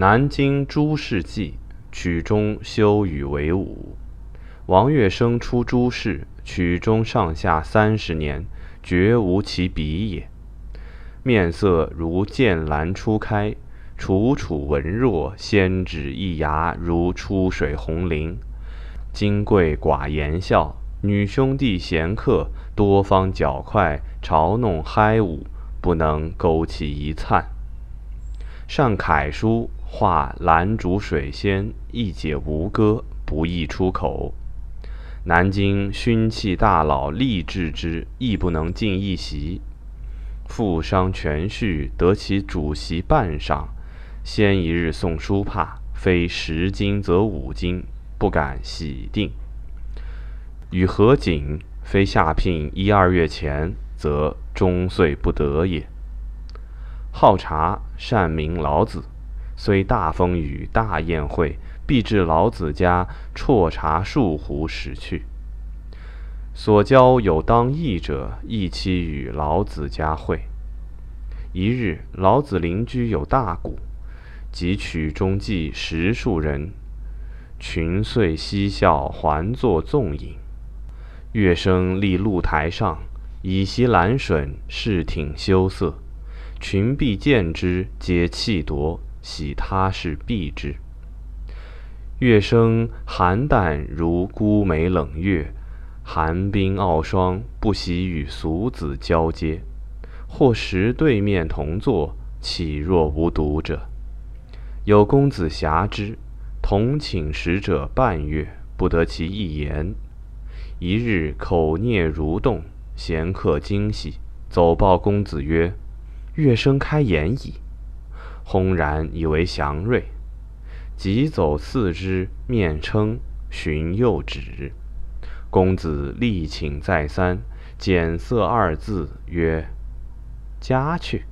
南京诸事记，曲中修与为武。王月生出诸事，曲中上下三十年，绝无其比也。面色如剑兰初开，楚楚文弱，先指一牙如出水红菱。金贵寡言笑，女兄弟闲客多方脚快，嘲弄嗨舞，不能勾起一灿。上楷书画兰竹水仙，一解吴歌，不易出口。南京勋气大佬立志之，亦不能进一席。富商全序得其主席半赏，先一日送书帕，非十金则五金，不敢喜定。与何景非下聘一二月前，则终岁不得也。好茶，善名老子，虽大风雨大宴会。必至老子家啜茶数壶，始去。所交有当义者，亦期与老子家会。一日，老子邻居有大鼓，即曲中计十数人，群遂嬉笑，环坐纵饮。乐声立露台上，以席兰笋，视挺羞涩。群婢见之，皆气夺，喜他事避之。乐声寒淡如孤梅冷月，寒冰傲霜，不喜与俗子交接。或时对面同坐，岂若无睹者？有公子遐之，同寝食者半月，不得其一言。一日口啮如动，闲客惊喜，走报公子曰：“乐声开言矣。”轰然以为祥瑞。即走四之，面称寻又止。公子力请再三，减色二字曰：“家去。”